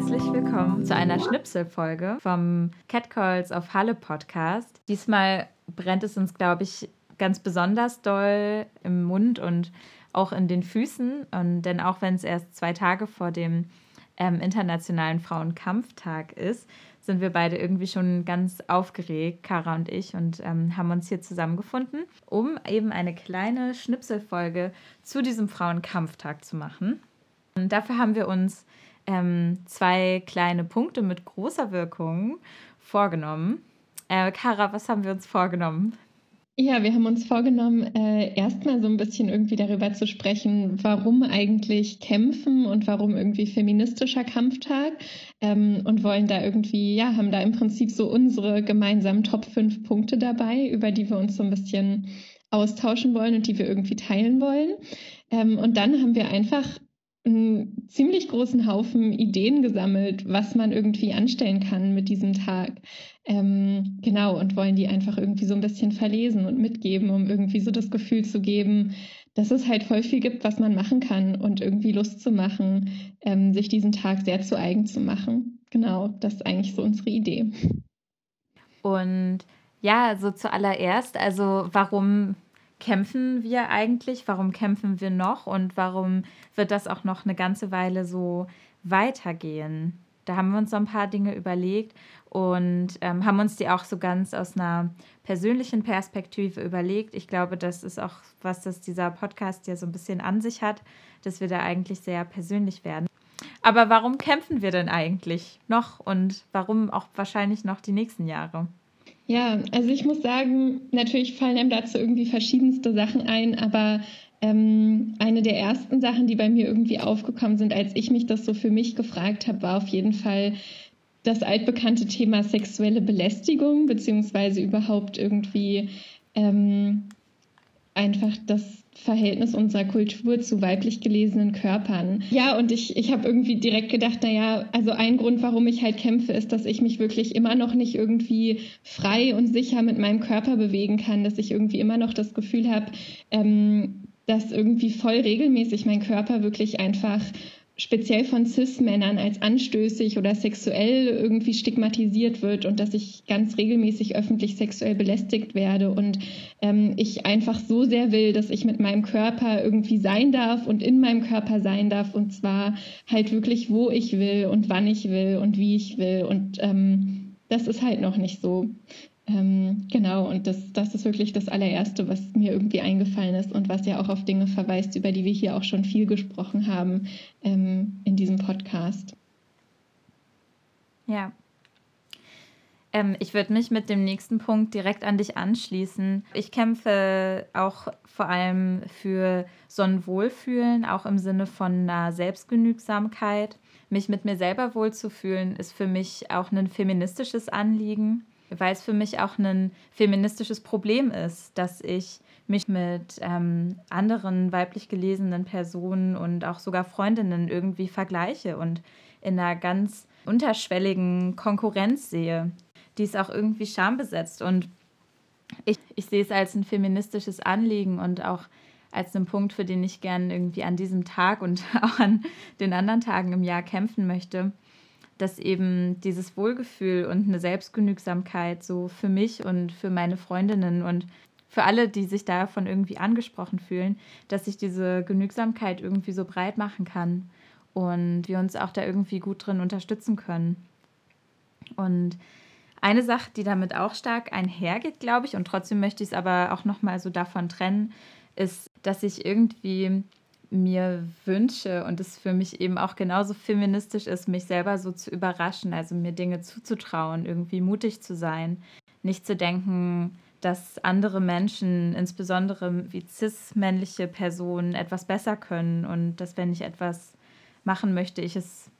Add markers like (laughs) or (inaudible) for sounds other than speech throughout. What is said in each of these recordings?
Herzlich willkommen zu einer Schnipselfolge vom Catcalls auf Halle Podcast. Diesmal brennt es uns, glaube ich, ganz besonders doll im Mund und auch in den Füßen. Und denn auch wenn es erst zwei Tage vor dem ähm, Internationalen Frauenkampftag ist, sind wir beide irgendwie schon ganz aufgeregt, Kara und ich, und ähm, haben uns hier zusammengefunden, um eben eine kleine Schnipselfolge zu diesem Frauenkampftag zu machen. Und dafür haben wir uns ähm, zwei kleine Punkte mit großer Wirkung vorgenommen. Äh, was haben wir uns vorgenommen? Ja, wir haben uns vorgenommen, äh, erstmal so ein bisschen irgendwie darüber zu sprechen, warum eigentlich kämpfen und warum irgendwie feministischer Kampftag ähm, und wollen da irgendwie, ja, haben da im Prinzip so unsere gemeinsamen Top 5 Punkte dabei, über die wir uns so ein bisschen austauschen wollen und die wir irgendwie teilen wollen. Ähm, und dann haben wir einfach einen ziemlich großen Haufen Ideen gesammelt, was man irgendwie anstellen kann mit diesem Tag. Ähm, genau, und wollen die einfach irgendwie so ein bisschen verlesen und mitgeben, um irgendwie so das Gefühl zu geben, dass es halt voll viel gibt, was man machen kann und irgendwie Lust zu machen, ähm, sich diesen Tag sehr zu eigen zu machen. Genau, das ist eigentlich so unsere Idee. Und ja, so zuallererst, also warum kämpfen wir eigentlich? Warum kämpfen wir noch? Und warum wird das auch noch eine ganze Weile so weitergehen? Da haben wir uns so ein paar Dinge überlegt und ähm, haben uns die auch so ganz aus einer persönlichen Perspektive überlegt. Ich glaube, das ist auch was, das dieser Podcast ja so ein bisschen an sich hat, dass wir da eigentlich sehr persönlich werden. Aber warum kämpfen wir denn eigentlich noch und warum auch wahrscheinlich noch die nächsten Jahre? Ja, also ich muss sagen, natürlich fallen einem dazu irgendwie verschiedenste Sachen ein, aber ähm, eine der ersten Sachen, die bei mir irgendwie aufgekommen sind, als ich mich das so für mich gefragt habe, war auf jeden Fall das altbekannte Thema sexuelle Belästigung, beziehungsweise überhaupt irgendwie ähm, einfach das Verhältnis unserer Kultur zu weiblich gelesenen Körpern. Ja, und ich, ich habe irgendwie direkt gedacht, naja, also ein Grund, warum ich halt kämpfe, ist, dass ich mich wirklich immer noch nicht irgendwie frei und sicher mit meinem Körper bewegen kann, dass ich irgendwie immer noch das Gefühl habe, ähm, dass irgendwie voll regelmäßig mein Körper wirklich einfach speziell von CIS-Männern als anstößig oder sexuell irgendwie stigmatisiert wird und dass ich ganz regelmäßig öffentlich sexuell belästigt werde. Und ähm, ich einfach so sehr will, dass ich mit meinem Körper irgendwie sein darf und in meinem Körper sein darf. Und zwar halt wirklich, wo ich will und wann ich will und wie ich will. Und ähm, das ist halt noch nicht so. Ähm, genau, und das, das ist wirklich das allererste, was mir irgendwie eingefallen ist und was ja auch auf Dinge verweist, über die wir hier auch schon viel gesprochen haben ähm, in diesem Podcast. Ja. Ähm, ich würde mich mit dem nächsten Punkt direkt an dich anschließen. Ich kämpfe auch vor allem für so ein Wohlfühlen, auch im Sinne von einer Selbstgenügsamkeit. Mich mit mir selber wohlzufühlen, ist für mich auch ein feministisches Anliegen weil es für mich auch ein feministisches Problem ist, dass ich mich mit ähm, anderen weiblich gelesenen Personen und auch sogar Freundinnen irgendwie vergleiche und in einer ganz unterschwelligen Konkurrenz sehe. Die ist auch irgendwie schambesetzt. Und ich, ich sehe es als ein feministisches Anliegen und auch als einen Punkt, für den ich gerne irgendwie an diesem Tag und (laughs) auch an den anderen Tagen im Jahr kämpfen möchte dass eben dieses Wohlgefühl und eine Selbstgenügsamkeit so für mich und für meine Freundinnen und für alle, die sich davon irgendwie angesprochen fühlen, dass ich diese Genügsamkeit irgendwie so breit machen kann und wir uns auch da irgendwie gut drin unterstützen können. Und eine Sache, die damit auch stark einhergeht, glaube ich, und trotzdem möchte ich es aber auch nochmal so davon trennen, ist, dass ich irgendwie mir wünsche und es für mich eben auch genauso feministisch ist, mich selber so zu überraschen, also mir Dinge zuzutrauen, irgendwie mutig zu sein, nicht zu denken, dass andere Menschen, insbesondere wie cis-männliche Personen, etwas besser können und dass wenn ich etwas machen möchte, ich es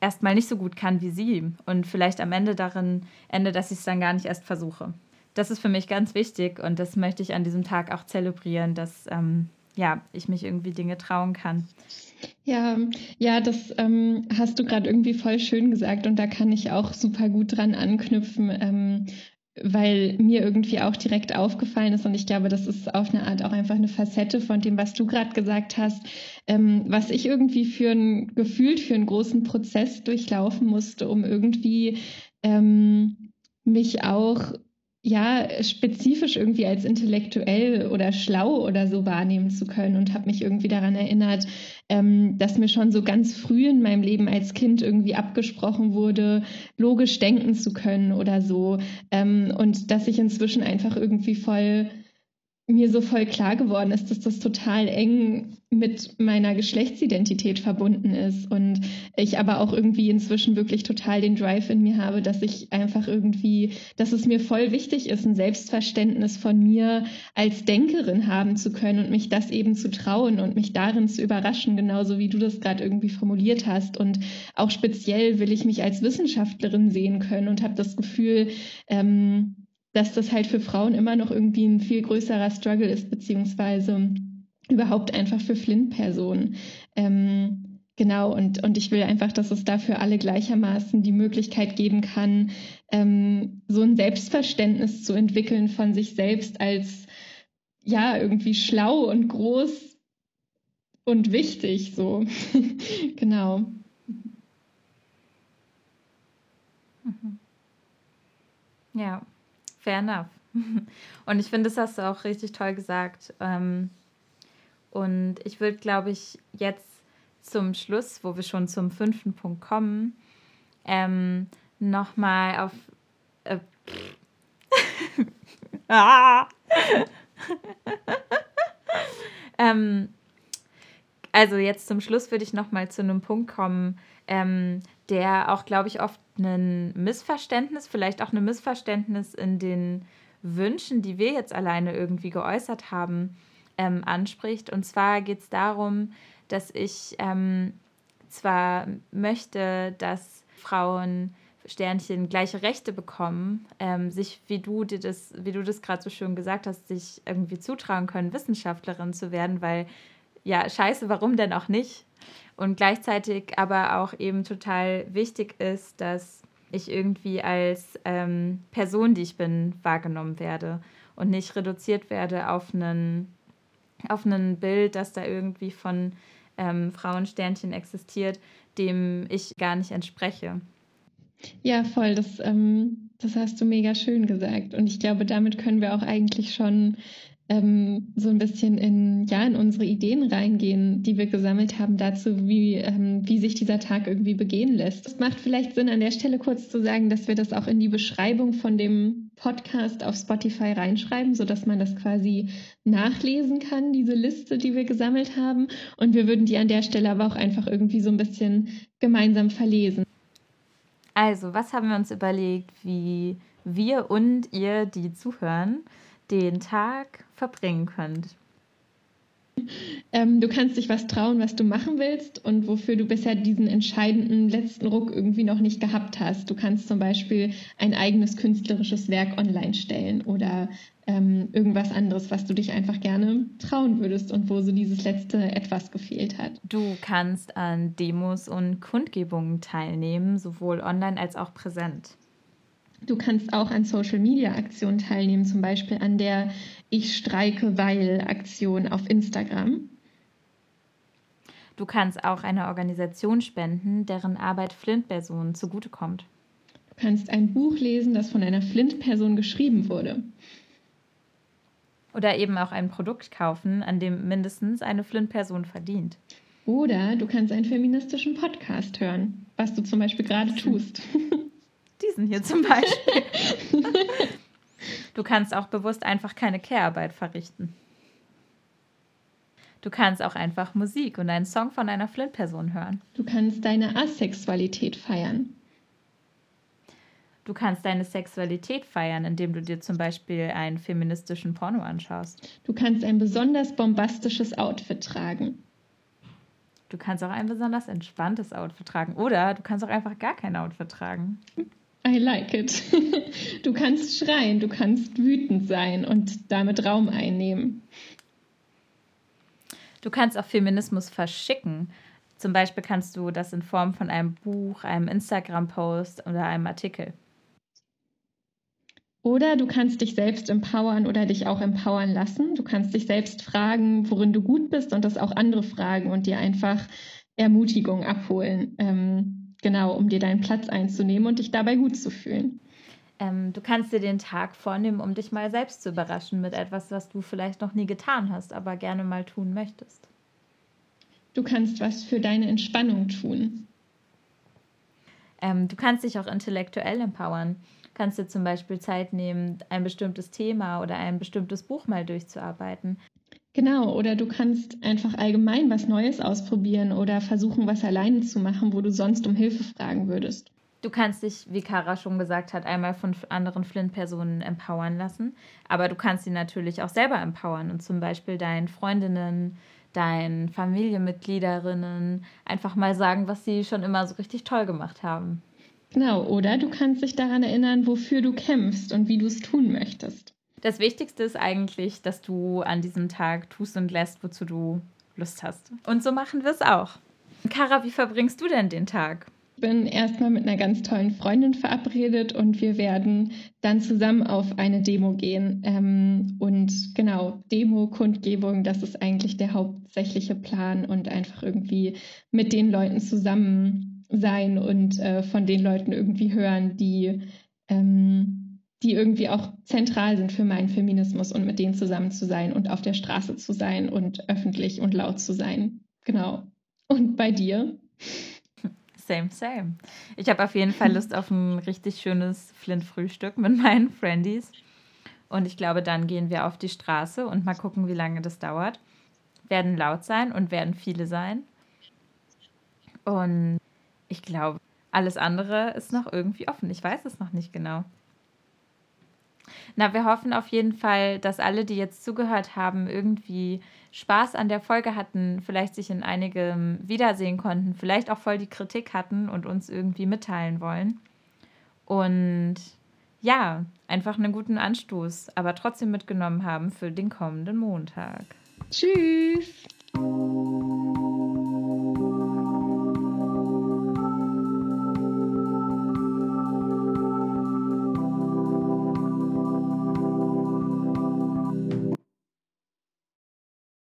erstmal nicht so gut kann wie sie und vielleicht am Ende darin ende, dass ich es dann gar nicht erst versuche. Das ist für mich ganz wichtig und das möchte ich an diesem Tag auch zelebrieren, dass ähm, ja, ich mich irgendwie Dinge trauen kann. Ja, ja, das ähm, hast du gerade irgendwie voll schön gesagt und da kann ich auch super gut dran anknüpfen. Ähm, weil mir irgendwie auch direkt aufgefallen ist und ich glaube, das ist auf eine Art auch einfach eine Facette von dem, was du gerade gesagt hast, ähm, was ich irgendwie für ein gefühlt für einen großen Prozess durchlaufen musste, um irgendwie ähm, mich auch ja, spezifisch irgendwie als intellektuell oder schlau oder so wahrnehmen zu können und habe mich irgendwie daran erinnert, ähm, dass mir schon so ganz früh in meinem Leben als Kind irgendwie abgesprochen wurde, logisch denken zu können oder so. Ähm, und dass ich inzwischen einfach irgendwie voll mir so voll klar geworden ist, dass das total eng mit meiner Geschlechtsidentität verbunden ist und ich aber auch irgendwie inzwischen wirklich total den Drive in mir habe, dass ich einfach irgendwie, dass es mir voll wichtig ist, ein Selbstverständnis von mir als Denkerin haben zu können und mich das eben zu trauen und mich darin zu überraschen, genauso wie du das gerade irgendwie formuliert hast. Und auch speziell will ich mich als Wissenschaftlerin sehen können und habe das Gefühl, ähm, dass das halt für Frauen immer noch irgendwie ein viel größerer Struggle ist, beziehungsweise überhaupt einfach für Flint-Personen. Ähm, genau, und, und ich will einfach, dass es dafür alle gleichermaßen die Möglichkeit geben kann, ähm, so ein Selbstverständnis zu entwickeln von sich selbst als ja, irgendwie schlau und groß und wichtig, so. (laughs) genau. Mhm. Ja. Fair enough. (laughs) Und ich finde, das hast du auch richtig toll gesagt. Ähm, und ich würde, glaube ich, jetzt zum Schluss, wo wir schon zum fünften Punkt kommen, ähm, nochmal auf. Äh, (laughs) ah! (laughs) ähm, also jetzt zum Schluss würde ich nochmal zu einem Punkt kommen, ähm, der auch, glaube ich, oft ein Missverständnis, vielleicht auch ein Missverständnis in den Wünschen, die wir jetzt alleine irgendwie geäußert haben, ähm, anspricht. Und zwar geht es darum, dass ich ähm, zwar möchte, dass Frauen Sternchen gleiche Rechte bekommen, ähm, sich, wie du dir das, wie du das gerade so schön gesagt hast, sich irgendwie zutrauen können, Wissenschaftlerin zu werden, weil ja, scheiße, warum denn auch nicht? Und gleichzeitig aber auch eben total wichtig ist, dass ich irgendwie als ähm, Person, die ich bin, wahrgenommen werde und nicht reduziert werde auf einen, auf ein Bild, das da irgendwie von ähm, Frauensternchen existiert, dem ich gar nicht entspreche. Ja, voll. Das, ähm, das hast du mega schön gesagt. Und ich glaube, damit können wir auch eigentlich schon ähm, so ein bisschen in, ja, in unsere Ideen reingehen, die wir gesammelt haben dazu, wie, ähm, wie sich dieser Tag irgendwie begehen lässt. Es macht vielleicht Sinn, an der Stelle kurz zu sagen, dass wir das auch in die Beschreibung von dem Podcast auf Spotify reinschreiben, sodass man das quasi nachlesen kann, diese Liste, die wir gesammelt haben. Und wir würden die an der Stelle aber auch einfach irgendwie so ein bisschen gemeinsam verlesen. Also, was haben wir uns überlegt, wie wir und ihr, die zuhören, den Tag verbringen könnt? Ähm, du kannst dich was trauen, was du machen willst und wofür du bisher diesen entscheidenden letzten Ruck irgendwie noch nicht gehabt hast. Du kannst zum Beispiel ein eigenes künstlerisches Werk online stellen oder ähm, irgendwas anderes, was du dich einfach gerne trauen würdest und wo so dieses letzte etwas gefehlt hat. Du kannst an Demos und Kundgebungen teilnehmen, sowohl online als auch präsent. Du kannst auch an Social-Media-Aktionen teilnehmen, zum Beispiel an der Ich streike weil Aktion auf Instagram. Du kannst auch einer Organisation spenden, deren Arbeit Flint-Personen zugutekommt. Du kannst ein Buch lesen, das von einer Flint-Person geschrieben wurde. Oder eben auch ein Produkt kaufen, an dem mindestens eine Flint-Person verdient. Oder du kannst einen feministischen Podcast hören, was du zum Beispiel gerade tust. (laughs) Diesen hier zum Beispiel. (laughs) du kannst auch bewusst einfach keine Care-Arbeit verrichten. Du kannst auch einfach Musik und einen Song von einer Flint-Person hören. Du kannst deine Asexualität feiern. Du kannst deine Sexualität feiern, indem du dir zum Beispiel einen feministischen Porno anschaust. Du kannst ein besonders bombastisches Outfit tragen. Du kannst auch ein besonders entspanntes Outfit tragen. Oder du kannst auch einfach gar kein Outfit tragen. I like it. (laughs) Du kannst schreien, du kannst wütend sein und damit Raum einnehmen. Du kannst auch Feminismus verschicken. Zum Beispiel kannst du das in Form von einem Buch, einem Instagram-Post oder einem Artikel. Oder du kannst dich selbst empowern oder dich auch empowern lassen. Du kannst dich selbst fragen, worin du gut bist und das auch andere fragen und dir einfach Ermutigung abholen. Ähm, genau, um dir deinen Platz einzunehmen und dich dabei gut zu fühlen. Ähm, du kannst dir den Tag vornehmen, um dich mal selbst zu überraschen mit etwas, was du vielleicht noch nie getan hast, aber gerne mal tun möchtest. Du kannst was für deine Entspannung tun. Ähm, du kannst dich auch intellektuell empowern. Du kannst dir zum Beispiel Zeit nehmen, ein bestimmtes Thema oder ein bestimmtes Buch mal durchzuarbeiten. Genau, oder du kannst einfach allgemein was Neues ausprobieren oder versuchen, was alleine zu machen, wo du sonst um Hilfe fragen würdest. Du kannst dich, wie Kara schon gesagt hat, einmal von anderen Flint-Personen empowern lassen, aber du kannst sie natürlich auch selber empowern und zum Beispiel deinen Freundinnen, deinen Familienmitgliederinnen einfach mal sagen, was sie schon immer so richtig toll gemacht haben. Genau, oder du kannst dich daran erinnern, wofür du kämpfst und wie du es tun möchtest. Das Wichtigste ist eigentlich, dass du an diesem Tag tust und lässt, wozu du Lust hast. Und so machen wir es auch. Kara, wie verbringst du denn den Tag? Ich bin erstmal mit einer ganz tollen Freundin verabredet und wir werden dann zusammen auf eine Demo gehen. Ähm, und genau, Demo, Kundgebung, das ist eigentlich der hauptsächliche Plan und einfach irgendwie mit den Leuten zusammen sein und äh, von den Leuten irgendwie hören, die, ähm, die irgendwie auch zentral sind für meinen Feminismus und mit denen zusammen zu sein und auf der Straße zu sein und öffentlich und laut zu sein. Genau. Und bei dir? Same, same. Ich habe auf jeden Fall Lust auf ein richtig schönes Flint-Frühstück mit meinen Friendies. Und ich glaube, dann gehen wir auf die Straße und mal gucken, wie lange das dauert. Werden laut sein und werden viele sein. Und ich glaube, alles andere ist noch irgendwie offen. Ich weiß es noch nicht genau. Na, wir hoffen auf jeden Fall, dass alle, die jetzt zugehört haben, irgendwie Spaß an der Folge hatten, vielleicht sich in einigem wiedersehen konnten, vielleicht auch voll die Kritik hatten und uns irgendwie mitteilen wollen. Und ja, einfach einen guten Anstoß, aber trotzdem mitgenommen haben für den kommenden Montag. Tschüss!